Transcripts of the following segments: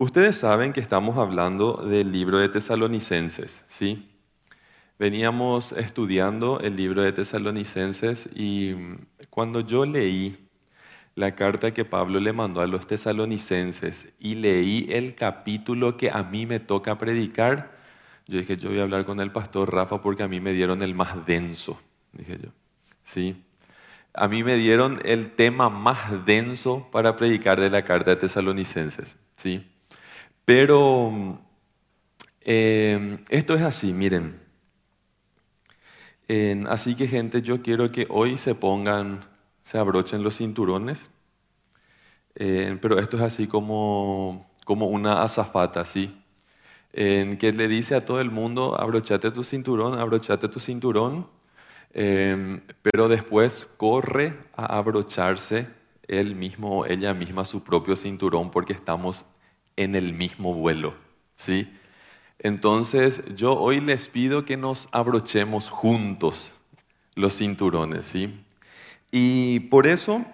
Ustedes saben que estamos hablando del libro de Tesalonicenses, ¿sí? Veníamos estudiando el libro de Tesalonicenses y cuando yo leí la carta que Pablo le mandó a los tesalonicenses y leí el capítulo que a mí me toca predicar, yo dije, yo voy a hablar con el pastor Rafa porque a mí me dieron el más denso, dije yo. Sí. A mí me dieron el tema más denso para predicar de la carta de tesalonicenses, ¿sí? Pero eh, esto es así, miren. así que gente, yo quiero que hoy se pongan, se abrochen los cinturones, pero esto es así como, como una azafata, ¿sí? en que le dice a todo el mundo, abrochate tu cinturón, abrochate tu cinturón, em, pero después corre a abrocharse él mismo o ella misma su propio cinturón porque estamos en el mismo vuelo, ¿sí? Entonces yo hoy les pido que nos abrochemos juntos los cinturones, ¿sí? Y por eso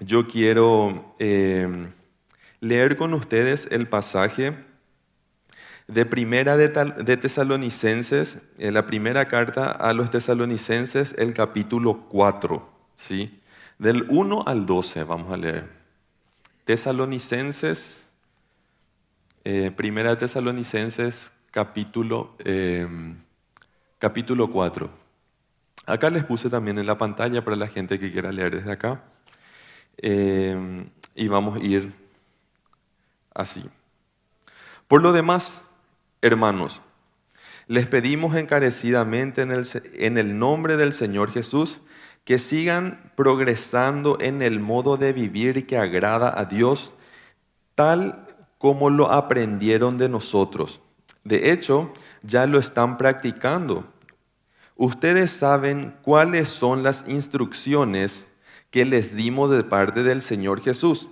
yo quiero em, leer con ustedes el pasaje de primera de, Tesalonicenses, en eh, la primera carta a los tesalonicenses, el capítulo 4, ¿sí? Del 1 al 12 vamos a leer. Tesalonicenses, eh, primera Tesalonicenses, capítulo, em, capítulo 4. Acá les puse también en la pantalla para la gente que quiera leer desde acá. Em, y vamos a ir así. Por lo demás, Hermanos, les pedimos encarecidamente en el, en el, nombre del Señor Jesús que sigan progresando en el modo de vivir que agrada a Dios, tal como lo aprendieron de nosotros. De hecho, ya lo están practicando. Ustedes saben cuáles son las instrucciones que les dimos de parte del Señor Jesús.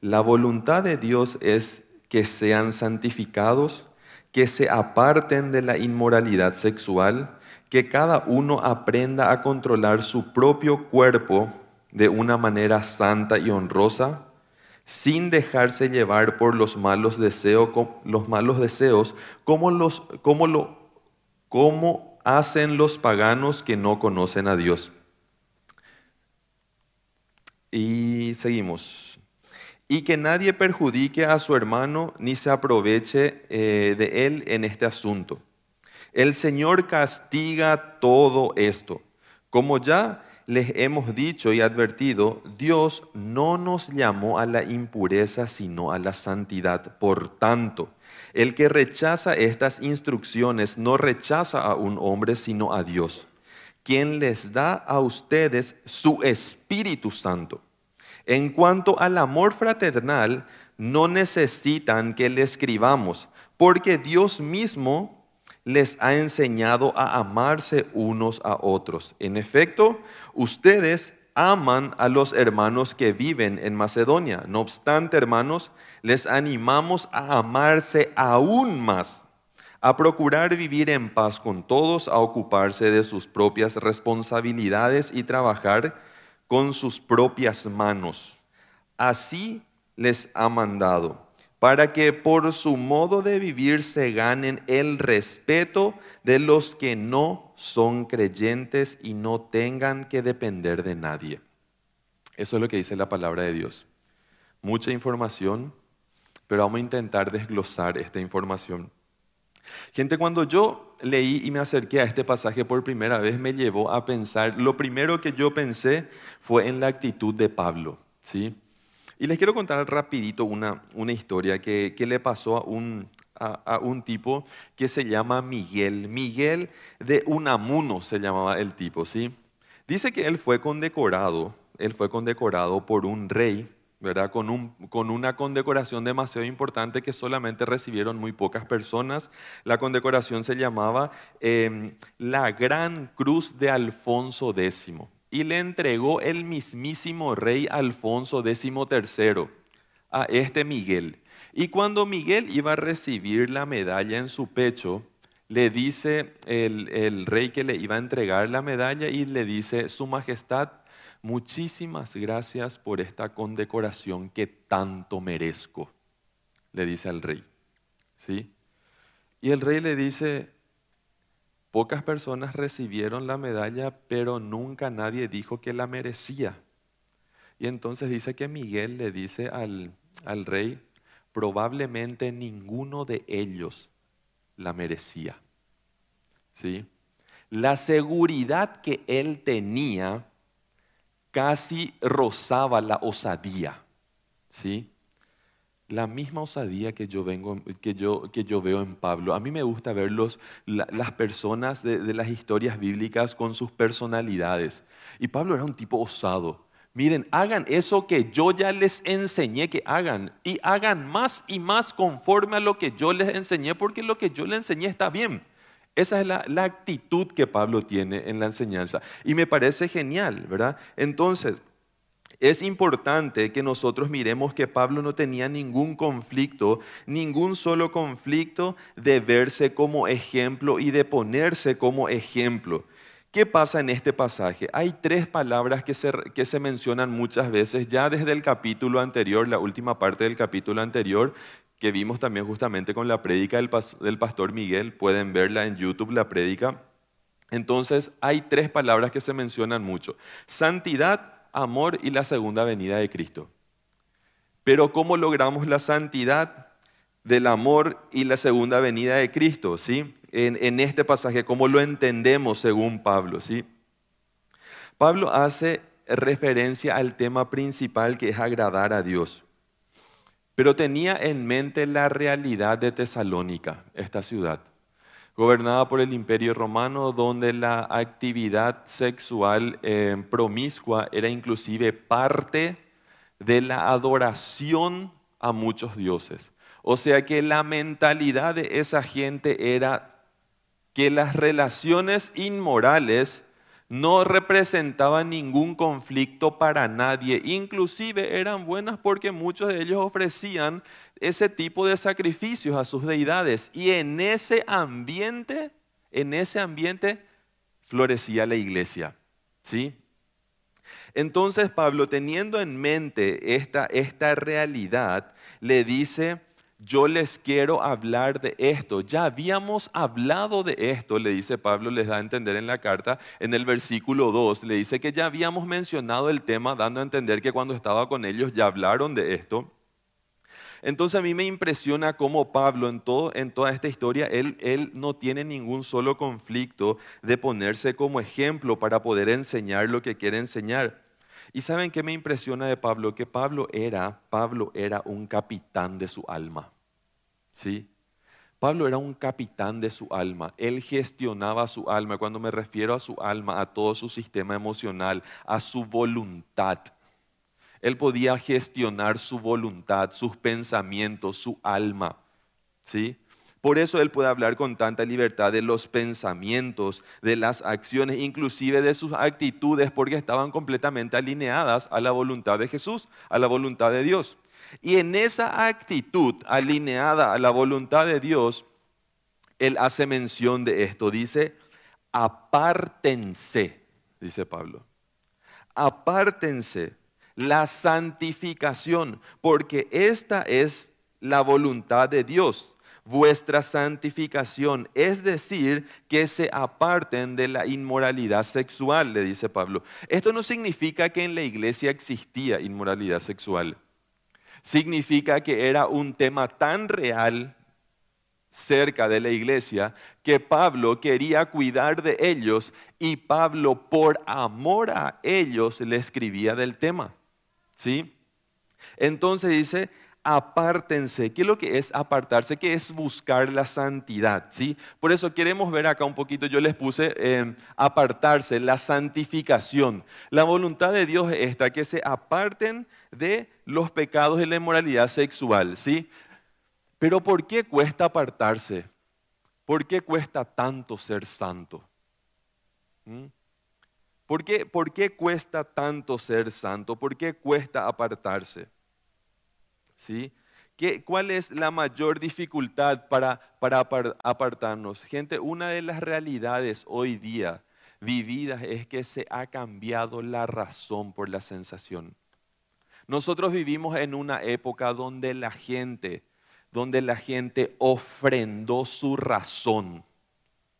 La voluntad de Dios es que sean santificados que se aparten de la inmoralidad sexual, que cada uno aprenda a controlar su propio cuerpo de una manera santa y honrosa, sin dejarse llevar por los malos deseos, los malos deseos como, los, como, lo, como hacen los paganos que no conocen a Dios. Y seguimos y que nadie perjudique a su hermano ni se aproveche eh, de él en este asunto. El Señor castiga todo esto. Como ya les hemos dicho y advertido, Dios no nos llamó a la impureza, sino a la santidad. Por tanto, el que rechaza estas instrucciones no rechaza a un hombre, sino a Dios, quien les da a ustedes su Espíritu Santo. En cuanto al amor fraternal, no necesitan que le escribamos, porque Dios mismo les ha enseñado a amarse unos a otros. En efecto, ustedes aman a los hermanos que viven en Macedonia. No obstante, hermanos, les animamos a amarse aún más, a procurar vivir en paz con todos, a ocuparse de sus propias responsabilidades y trabajar con sus propias manos. Así les ha mandado, para que por su modo de vivir se ganen el respeto de los que no son creyentes y no tengan que depender de nadie. Eso es lo que dice la palabra de Dios. Mucha información, pero vamos a intentar desglosar esta información Gente, cuando yo leí y me acerqué a este pasaje por primera vez, me llevó a pensar, lo primero que yo pensé fue en la actitud de Pablo, ¿sí? Y les quiero contar rapidito una, una historia que, que, le pasó a un, a, un tipo que se llama Miguel. Miguel de Unamuno se llamaba el tipo, ¿sí? Dice que él fue condecorado, él fue condecorado por un rey con, con, una condecoración demasiado importante que solamente recibieron muy pocas personas. La condecoración se llamaba em, la Gran Cruz de Alfonso X y le entregó el mismísimo rey Alfonso XIII a este Miguel. Y cuando Miguel iba a recibir la medalla en su pecho, le dice el, el rey que le iba a entregar la medalla y le dice, Su Majestad, muchísimas gracias por esta condecoración que tanto merezco. le dice al rey. ¿Sí? Y el rey le dice, pocas personas recibieron la medalla, pero nunca nadie dijo que la merecía. Y entonces dice que Miguel le dice al, al rey, probablemente ninguno de ellos la merecía. ¿Sí? La seguridad que él tenía casi rozaba la osadía. ¿Sí? La misma osadía que yo, vengo, que yo, que yo veo en Pablo. A mí me gusta ver las personas de, de las historias bíblicas con sus personalidades. Y Pablo era un tipo osado. Miren, hagan eso que yo ya les enseñé que hagan y hagan más y más conforme a lo que yo les enseñé porque lo que yo les enseñé está bien. Esa es la, la actitud que Pablo tiene en la enseñanza y me parece genial, ¿verdad? Entonces, es importante que nosotros miremos que Pablo no tenía ningún conflicto, ningún solo conflicto de verse como ejemplo y de ponerse como ejemplo. ¿Qué pasa en este pasaje? Hay tres palabras que se, que se, mencionan muchas veces, ya desde el capítulo anterior, la última parte del capítulo anterior, que vimos también justamente con la prédica del, del pastor Miguel, pueden verla en YouTube, la prédica. Entonces, hay tres palabras que se mencionan mucho. Santidad, amor y la segunda venida de Cristo. Pero ¿cómo logramos la santidad del amor y la segunda venida de Cristo? ¿sí? en, este pasaje, como lo entendemos según Pablo. ¿sí? Pablo hace referencia al tema principal que es agradar a Dios. Pero tenía en mente la realidad de Tesalónica, esta ciudad, gobernada por el imperio romano, donde la actividad sexual eh, promiscua era inclusive parte de la adoración a muchos dioses. O sea que la mentalidad de esa gente era que las relaciones inmorales no representaban ningún conflicto para nadie, inclusive eran buenas porque muchos de ellos ofrecían ese tipo de sacrificios a sus deidades y en ese ambiente, en ese ambiente florecía la iglesia, ¿sí? Entonces Pablo, teniendo en mente esta, esta realidad, le dice yo les quiero hablar de esto. Ya habíamos hablado de esto, le dice Pablo, les da a entender en la carta, en el versículo 2, le dice que ya habíamos mencionado el tema, dando a entender que cuando estaba con ellos ya hablaron de esto. Entonces a mí me impresiona cómo Pablo en, todo, en toda esta historia, él, él no tiene ningún solo conflicto de ponerse como ejemplo para poder enseñar lo que quiere enseñar. Y saben qué me impresiona de Pablo, que Pablo era, Pablo era un capitán de su alma. ¿Sí? Pablo era un capitán de su alma, él gestionaba su alma. Cuando me refiero a su alma, a todo su sistema emocional, a su voluntad. Él podía gestionar su voluntad, sus pensamientos, su alma. ¿Sí? Por eso él puede hablar con tanta libertad de los pensamientos, de las acciones, inclusive de sus actitudes, porque estaban completamente alineadas a la voluntad de Jesús, a la voluntad de Dios. Y en esa actitud alineada a la voluntad de Dios, él hace mención de esto. Dice, apártense, dice Pablo. Apártense la santificación, porque esta es la voluntad de Dios vuestra santificación, es decir, que se aparten de la inmoralidad sexual, le dice Pablo. Esto no significa que en la iglesia existía inmoralidad sexual. Significa que era un tema tan real cerca de la iglesia que Pablo quería cuidar de ellos y Pablo por amor a ellos le escribía del tema. ¿Sí? Entonces dice, apártense. ¿Qué es lo que es apartarse? ¿Qué es buscar la santidad? ¿sí? Por eso queremos ver acá un poquito, yo les puse em, apartarse, la santificación. La voluntad de Dios es esta, que se aparten de los pecados y la inmoralidad sexual. ¿sí? Pero ¿por qué cuesta apartarse? ¿Por qué cuesta tanto ser santo? ¿Mm? ¿Por, qué, ¿Por qué cuesta tanto ser santo? ¿Por qué cuesta apartarse? ¿Sí? ¿Qué, ¿Cuál es la mayor dificultad para, para apartarnos? Gente, una de las realidades hoy día vividas es que se ha cambiado la razón por la sensación. Nosotros vivimos en una época donde la gente, donde la gente ofrendó su razón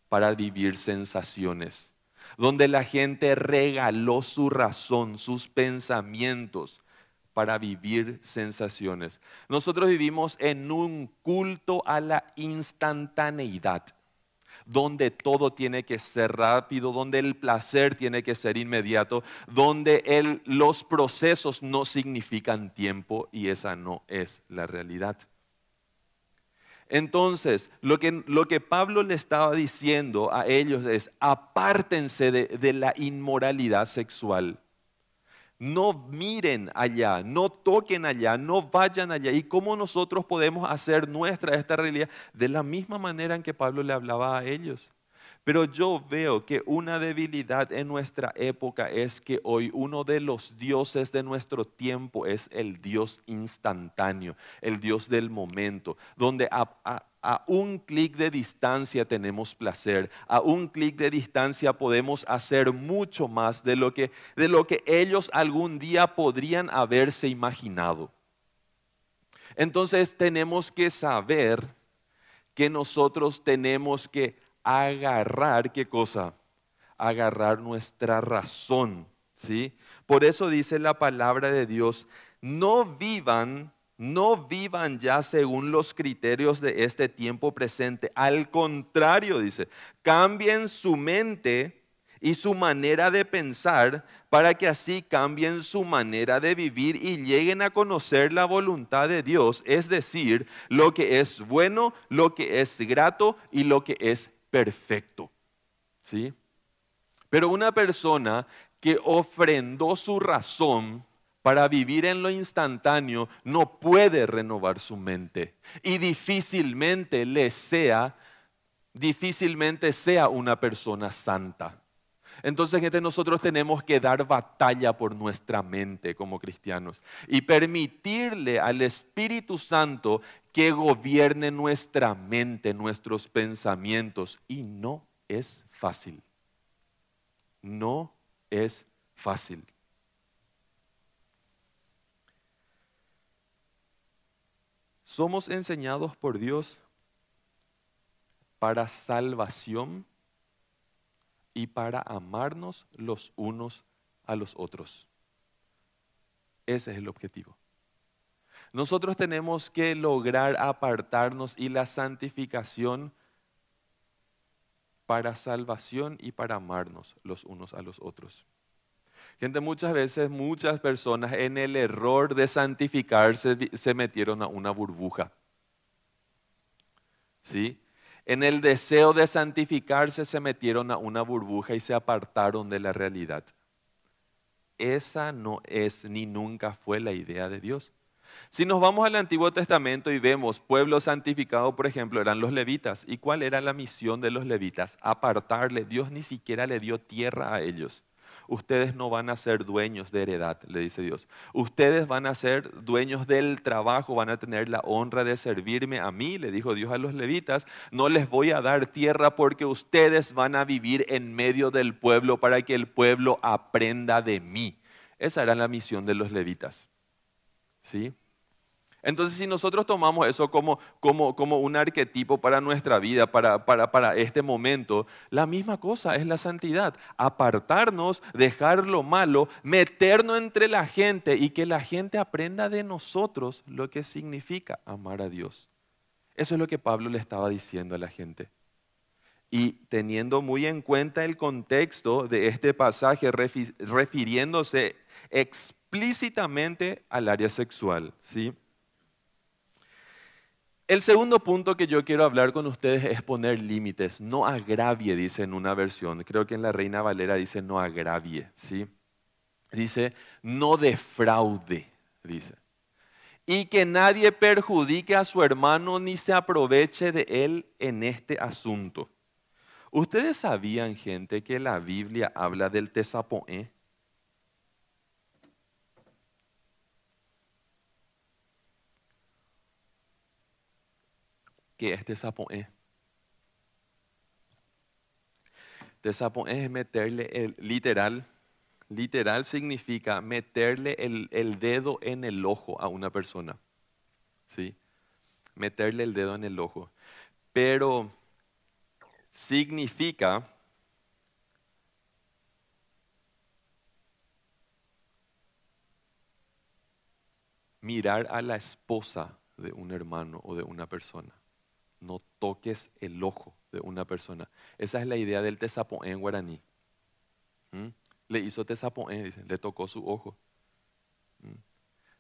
para vivir sensaciones, donde la gente regaló su razón, sus pensamientos para vivir sensaciones. Nosotros vivimos en un culto a la instantaneidad donde todo tiene que ser rápido, donde el placer tiene que ser inmediato, donde los procesos no significan tiempo y esa no es la realidad. Entonces, lo que, Pablo le estaba diciendo a ellos es, apártense de la inmoralidad sexual no miren allá, no toquen allá, no vayan allá. ¿Y cómo nosotros podemos hacer nuestra esta realidad? De la misma manera en que Pablo le hablaba a ellos. Pero yo veo que una debilidad en nuestra época es que hoy uno de los dioses de nuestro tiempo es el Dios instantáneo, el Dios del momento, donde a, un clic de distancia tenemos placer, a un clic de distancia podemos hacer mucho más de lo que, de lo que ellos algún día podrían haberse imaginado. Entonces tenemos que saber que nosotros tenemos que agarrar, ¿qué cosa? Agarrar nuestra razón, ¿sí? Por eso dice la palabra de Dios, no vivan, no vivan ya según los criterios de este tiempo presente. Al contrario, dice, cambien su mente y su manera de pensar para que así cambien su manera de vivir y lleguen a conocer la voluntad de Dios, es decir, lo que es bueno, lo que es grato y lo que es perfecto. ¿Sí? Pero una persona que ofrendó su razón para vivir en lo instantáneo no puede renovar su mente y difícilmente le sea difícilmente sea una persona santa. Entonces, gente, nosotros tenemos que dar batalla por nuestra mente como cristianos y permitirle al Espíritu Santo que gobierne nuestra mente, nuestros pensamientos. Y no es fácil. No es fácil. Somos enseñados por Dios para salvación y para amarnos los unos a los otros. Ese es el objetivo. Nosotros tenemos que lograr apartarnos y la santificación para salvación y para amarnos los unos a los otros. Gente, muchas veces, muchas personas en el error de santificarse se metieron a una burbuja. ¿Sí? En el deseo de santificarse se metieron a una burbuja y se apartaron de la realidad. Esa no es ni nunca fue la idea de Dios. Si nos vamos al Antiguo Testamento y vemos pueblo santificado, por ejemplo, eran los levitas. ¿Y cuál era la misión de los levitas? Apartarle. Dios ni siquiera le dio tierra a ellos. Ustedes no van a ser dueños de heredad, le dice Dios. Ustedes van a ser dueños del trabajo, van a tener la honra de servirme a mí, le dijo Dios a los levitas. No les voy a dar tierra porque ustedes van a vivir en medio del pueblo para que el pueblo aprenda de mí. Esa era la misión de los levitas. ¿Sí? Entonces, si nosotros tomamos eso como, un arquetipo para nuestra vida, para, para este momento, la misma cosa es la santidad. Apartarnos, dejar lo malo, meternos entre la gente y que la gente aprenda de nosotros lo que significa amar a Dios. Eso es lo que Pablo le estaba diciendo a la gente. Y teniendo muy en cuenta el contexto de este pasaje, refiriéndose explícitamente al área sexual, ¿sí? El segundo punto que yo quiero hablar con ustedes es poner límites. No agravie, dice en una versión. Creo que en la Reina Valera dice no agravie, ¿sí? Dice no defraude, dice. Y que nadie perjudique a su hermano ni se aproveche de él en este asunto. ¿Ustedes sabían, gente, que la Biblia habla del tesapoé? Es desaponer. Desaponer es meterle el literal. Literal significa meterle el, dedo en el ojo a una persona. ¿Sí? meterle el dedo en el ojo, pero significa mirar a la esposa de un hermano o de una persona. No toques el ojo de una persona. Esa es la idea del tesapo en guaraní. ¿Mm? Le hizo tesapoen, dice, le tocó su ojo. ¿Mm?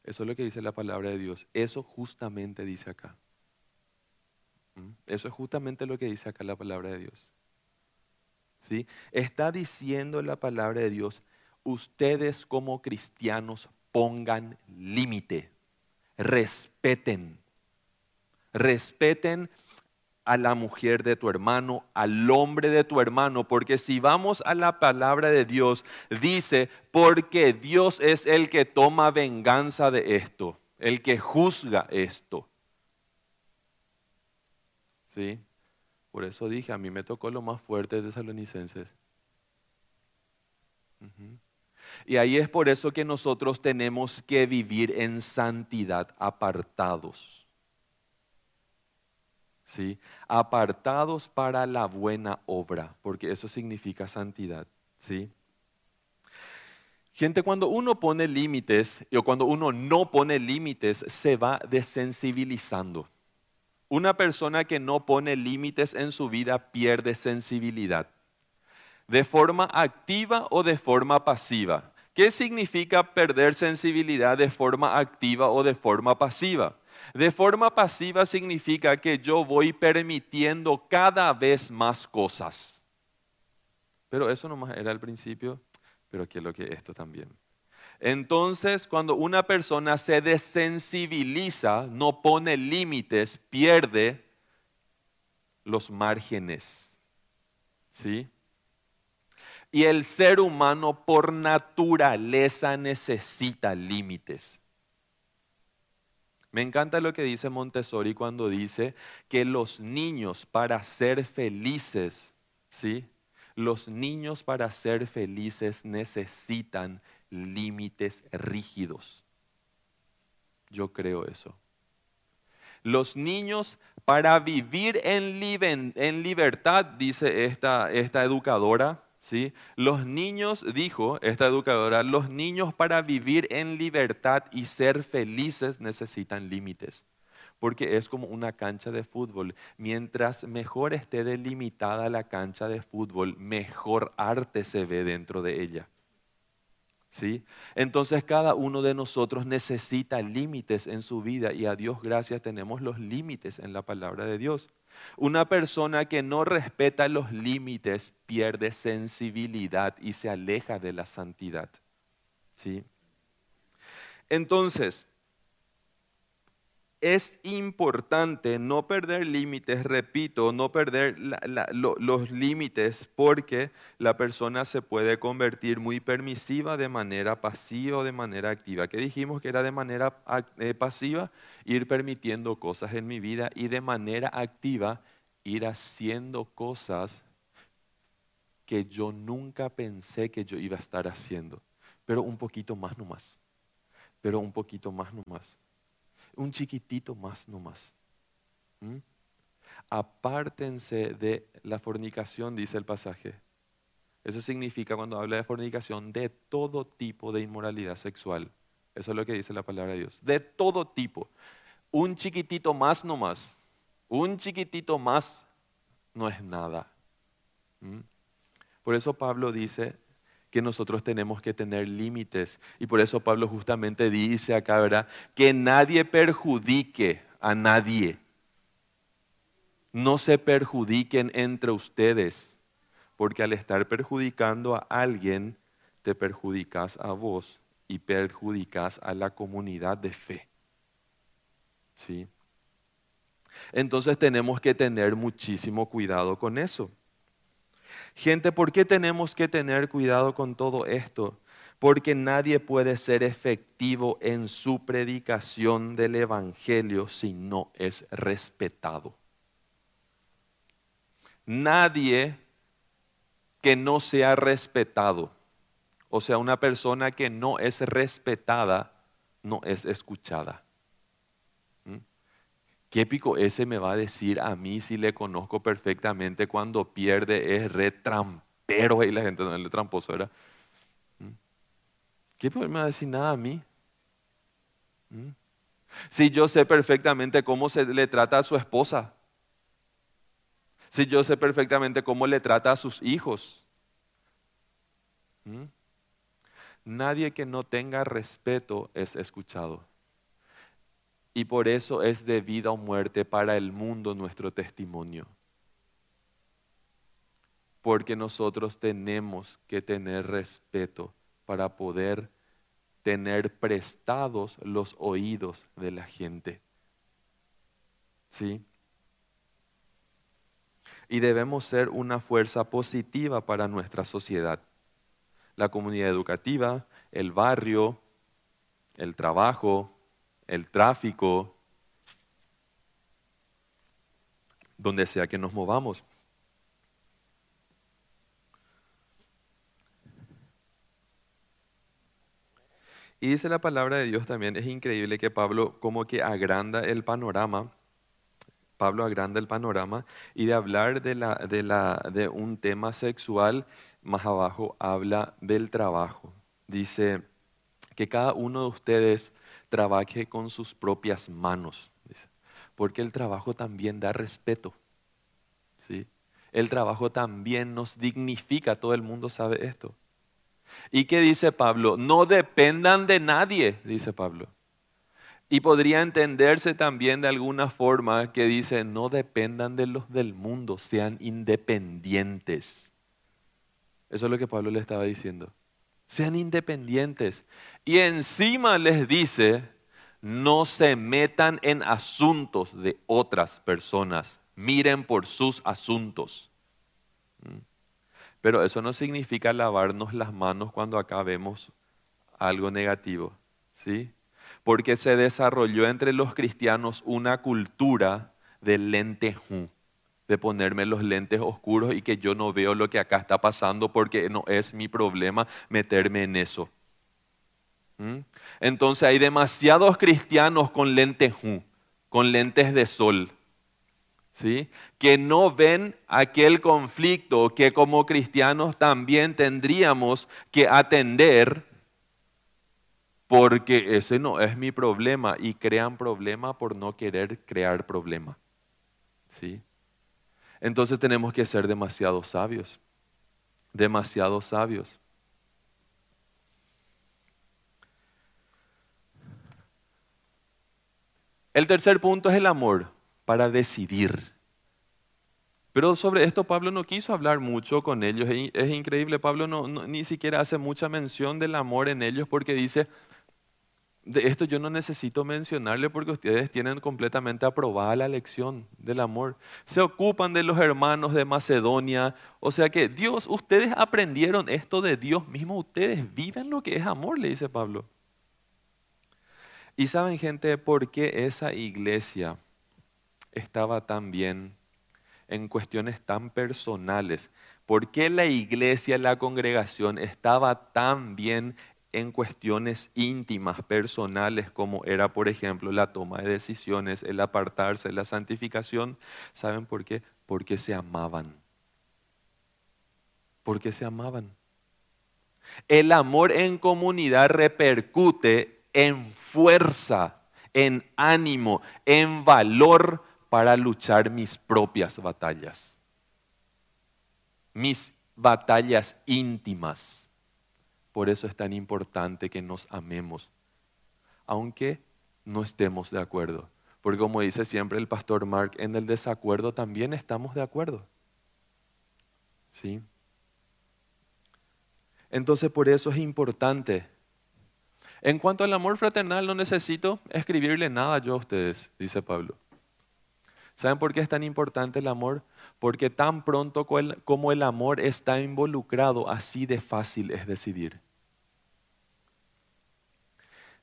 Eso es lo que dice la palabra de Dios. Eso justamente dice acá. ¿Mm? Eso es justamente lo que dice acá la palabra de Dios. ¿Sí? Está diciendo la palabra de Dios, ustedes como cristianos pongan límite, respeten, respeten a la mujer de tu hermano, al hombre de tu hermano, porque si vamos a la palabra de Dios, dice, porque Dios es el que toma venganza de esto, el que juzga esto. ¿Sí? Por eso dije, a mí me tocó lo más fuerte de Tesalonicenses. Y ahí es por eso que nosotros tenemos que vivir en santidad, apartados. Apartados para la buena obra, porque eso significa santidad. ¿Sí? Gente, cuando uno pone límites o cuando uno no pone límites, se va desensibilizando. Una persona que no pone límites en su vida pierde sensibilidad. De forma activa o de forma pasiva. ¿Qué significa perder sensibilidad de forma activa o de forma pasiva? De forma pasiva significa que yo voy permitiendo cada vez más cosas. Pero eso nomás era al principio, pero ¿qué es lo que esto también? Entonces, cuando una persona se desensibiliza, no pone límites, pierde los márgenes. ¿Sí? Y el ser humano por naturaleza necesita límites. Me encanta lo que dice Montessori cuando dice que los niños para ser felices, ¿sí? Los niños para ser felices necesitan límites rígidos. Yo creo eso. Los niños para vivir en, libertad, dice esta, esta educadora, ¿sí? Los niños, dijo esta educadora, los niños para vivir en libertad y ser felices necesitan límites porque es como una cancha de fútbol. Mientras mejor esté delimitada la cancha de fútbol, mejor arte se ve dentro de ella. ¿Sí? Entonces cada uno de nosotros necesita límites en su vida y a Dios gracias tenemos los límites en la palabra de Dios. Una persona que no respeta los límites pierde sensibilidad y se aleja de la santidad. ¿Sí? Entonces, es importante no perder límites, repito, no perder los límites porque la persona se puede convertir muy permisiva de manera pasiva o de manera activa. ¿Qué dijimos que era de manera eh, pasiva? Ir permitiendo cosas en mi vida y de manera activa ir haciendo cosas que yo nunca pensé que yo iba a estar haciendo, pero un poquito más nomás, pero un poquito más nomás un chiquitito más nomás. ¿Mm? Apártense de la fornicación, dice el pasaje. Eso significa cuando habla de fornicación, de todo tipo de inmoralidad sexual. Eso es lo que dice la palabra de Dios. De todo tipo. Un chiquitito más nomás. Un chiquitito más no es nada. ¿Mm? Por eso Pablo dice, que nosotros tenemos que tener límites. Y por eso Pablo justamente dice acá, ¿verdad? Que nadie perjudique a nadie. No se perjudiquen entre ustedes, porque al estar perjudicando a alguien, te perjudicas a vos y perjudicas a la comunidad de fe. ¿Sí? Entonces tenemos que tener muchísimo cuidado con eso. Gente, ¿por qué tenemos que tener cuidado con todo esto? Porque nadie puede ser efectivo en su predicación del Evangelio si no es respetado. Nadie que no sea respetado, o sea, una persona que no es respetada, no es escuchada. ¿Qué pico ese me va a decir a mí si le conozco perfectamente cuando pierde es re trampero y la gente no es tramposo, era? ¿Mm? ¿Qué pico me va a decir nada a mí? ¿Mm? Si yo sé perfectamente cómo se le trata a su esposa, si yo sé perfectamente cómo le trata a sus hijos. ¿Mm? Nadie que no tenga respeto es escuchado. Y por eso es de vida o muerte para el mundo nuestro testimonio. Porque nosotros tenemos que tener respeto para poder tener prestados los oídos de la gente. ¿Sí? Y debemos ser una fuerza positiva para nuestra sociedad. La comunidad educativa, el barrio, el trabajo, el tráfico, donde sea que nos movamos. Y dice la palabra de Dios también, es increíble que Pablo como que agranda el panorama, Pablo agranda el panorama y de hablar de, la, de, la, de un tema sexual, más abajo habla del trabajo. Dice que cada uno de ustedes trabaje con sus propias manos, porque el trabajo también da respeto. ¿sí? El trabajo también nos dignifica, todo el mundo sabe esto. ¿Y qué dice Pablo? No dependan de nadie, dice Pablo. Y podría entenderse también de alguna forma que dice, no dependan de los del mundo, sean independientes. Eso es lo que Pablo le estaba diciendo. Sean independientes. Y encima les dice, no se metan en asuntos de otras personas, miren por sus asuntos. ¿Mm? Pero eso no significa lavarnos las manos cuando acá vemos algo negativo, ¿sí? Porque se desarrolló entre los cristianos una cultura del lentejú, de ponerme los lentes oscuros y que yo no veo lo que acá está pasando porque no es mi problema meterme en eso. ¿Mm? Entonces hay demasiados cristianos con lentejú, con lentes de sol ¿sí? que no ven aquel conflicto que como cristianos también tendríamos que atender porque ese no es mi problema y crean problema por no querer crear problema. ¿sí? Entonces tenemos que ser demasiado sabios, demasiado sabios. El tercer punto es el amor para decidir. Pero sobre esto Pablo no quiso hablar mucho con ellos. Es increíble, Pablo no, ni siquiera hace mucha mención del amor en ellos porque dice, de esto yo no necesito mencionarle porque ustedes tienen completamente aprobada la lección del amor. Se ocupan de los hermanos de Macedonia. O sea que Dios, ustedes aprendieron esto de Dios mismo, ustedes viven lo que es amor, le dice Pablo. Y saben gente, ¿por qué esa iglesia estaba tan bien en cuestiones tan personales? ¿Por qué la iglesia, la congregación estaba tan bien en cuestiones íntimas, personales, como era, por ejemplo, la toma de decisiones, el apartarse, la santificación? ¿Saben por qué? Porque se amaban. Porque se amaban. El amor en comunidad repercute en fuerza, en ánimo, en valor para luchar mis propias batallas, mis batallas íntimas. Por eso es tan importante que nos amemos, aunque no estemos de acuerdo. Porque como dice siempre el pastor Mark, en el desacuerdo también estamos de acuerdo. ¿Sí? Entonces por eso es importante. En cuanto al amor fraternal, no necesito escribirle nada yo a ustedes, dice Pablo. ¿Saben por qué es tan importante el amor? Porque tan pronto como el amor está involucrado, así de fácil es decidir.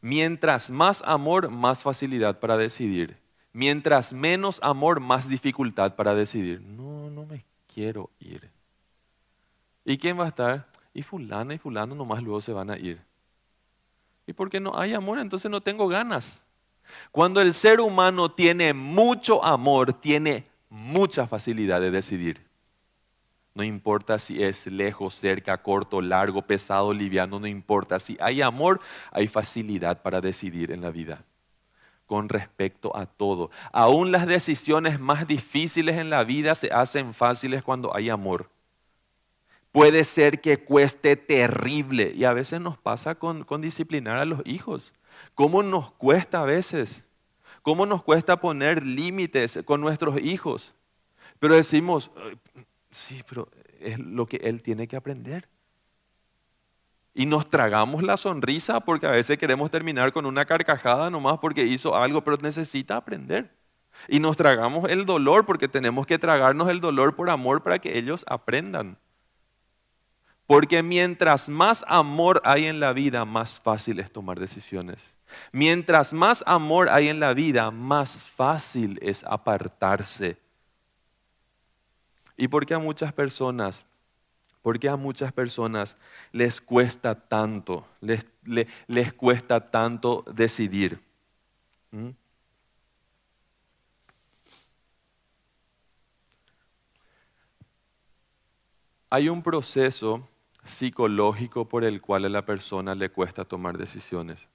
Mientras más amor, más facilidad para decidir. Mientras menos amor, más dificultad para decidir. No, no me quiero ir. ¿Y quién va a estar? Y fulana y fulano nomás luego se van a ir. Y porque no hay amor, entonces no tengo ganas. Cuando el ser humano tiene mucho amor, tiene mucha facilidad de decidir. No importa si es lejos, cerca, corto, largo, pesado, liviano, no importa. Si hay amor, hay facilidad para decidir en la vida con respecto a todo. Aún las decisiones más difíciles en la vida se hacen fáciles cuando hay amor. Puede ser que cueste terrible y a veces nos pasa con, con disciplinar a los hijos. ¿Cómo nos cuesta a veces? ¿Cómo nos cuesta poner límites con nuestros hijos? Pero decimos, sí, pero es lo que él tiene que aprender. Y nos tragamos la sonrisa porque a veces queremos terminar con una carcajada nomás porque hizo algo, pero necesita aprender. Y nos tragamos el dolor porque tenemos que tragarnos el dolor por amor para que ellos aprendan. Porque mientras más amor hay en la vida, más fácil es tomar decisiones. Mientras más amor hay en la vida, más fácil es apartarse. ¿Y por qué a muchas personas ¿Por qué a muchas personas les cuesta tanto, les, les, cuesta tanto decidir? ¿Mm? Hay un proceso psicológico por el cual a la persona le cuesta tomar decisiones.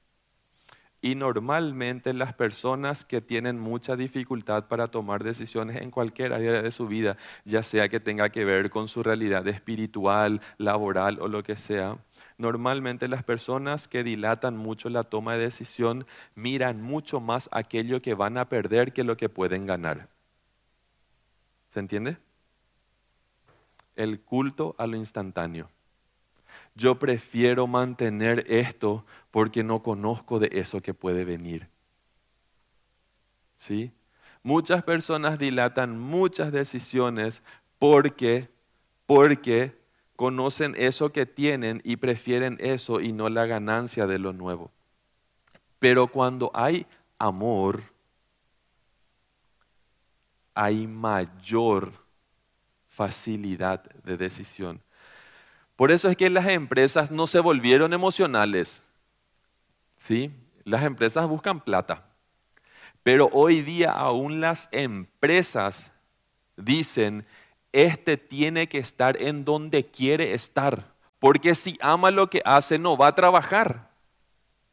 Y normalmente las personas que tienen mucha dificultad para tomar decisiones en cualquier área de su vida, ya sea que tenga que ver con su realidad espiritual, laboral o lo que sea, normalmente las personas que dilatan mucho la toma de decisión miran mucho más aquello que van a perder que lo que pueden ganar. ¿Se entiende? El culto a lo instantáneo yo prefiero mantener esto porque no conozco de eso que puede venir. ¿Sí? Muchas personas dilatan muchas decisiones porque, porque conocen eso que tienen y prefieren eso y no la ganancia de lo nuevo. Pero cuando hay amor, hay mayor facilidad de decisión. Por eso es que las empresas no se volvieron emocionales. ¿Sí? Las empresas buscan plata. Pero hoy día aún las empresas dicen, este tiene que estar en donde quiere estar. Porque si ama lo que hace, no va a trabajar.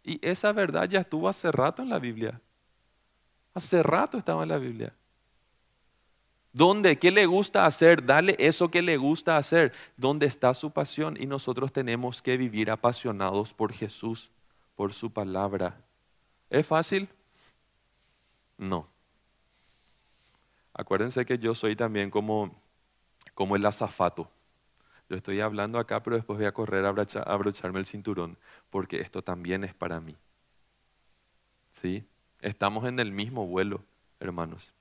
Y esa verdad ya estuvo hace rato en la Biblia. Hace rato estaba en la Biblia. ¿Dónde? ¿Qué le gusta hacer? Dale eso que le gusta hacer. ¿Dónde está su pasión? Y nosotros tenemos que vivir apasionados por Jesús, por su palabra. ¿Es fácil? No. Acuérdense que yo soy también como, como el azafato. Yo estoy hablando acá, pero después voy a correr a abrocharme el cinturón, porque esto también es para mí. ¿Sí? Estamos en el mismo vuelo, hermanos.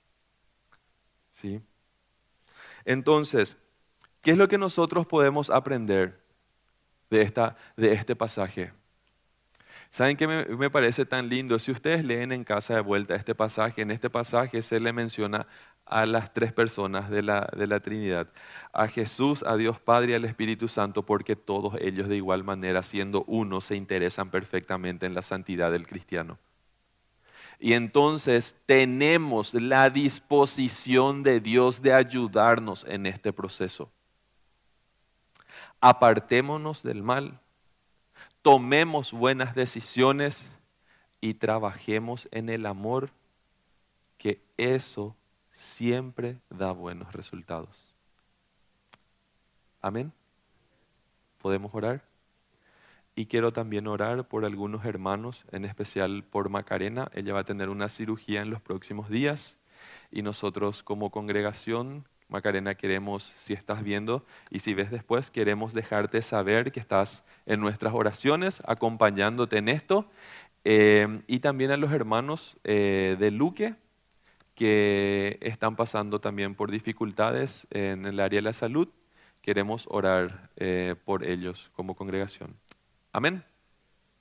Entonces, ¿qué es lo que nosotros podemos aprender de, esta, de este pasaje? ¿Saben qué me, parece tan lindo? Si ustedes leen en casa de vuelta este pasaje, en este pasaje se le menciona a las tres personas de la, de la Trinidad, a Jesús, a Dios Padre y al Espíritu Santo, porque todos ellos de igual manera, siendo uno, se interesan perfectamente en la santidad del cristiano. Y entonces tenemos la disposición de Dios de ayudarnos en este proceso. Apartémonos del mal, tomemos buenas decisiones y trabajemos en el amor, que eso siempre da buenos resultados. Amén. ¿Podemos orar? Y quiero también orar por algunos hermanos, en especial por Macarena. Ella va a tener una cirugía en los próximos días y nosotros como congregación, Macarena, queremos, si estás viendo y si ves después, queremos dejarte saber que estás en nuestras oraciones, acompañándote en esto. Eh, y también a los hermanos eh, de Luque, que están pasando también por dificultades en el área de la salud. Queremos orar eh, por ellos como congregación. Amén.